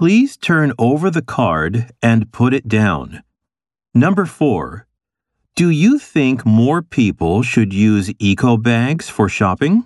Please turn over the card and put it down. Number 4. Do you think more people should use eco bags for shopping?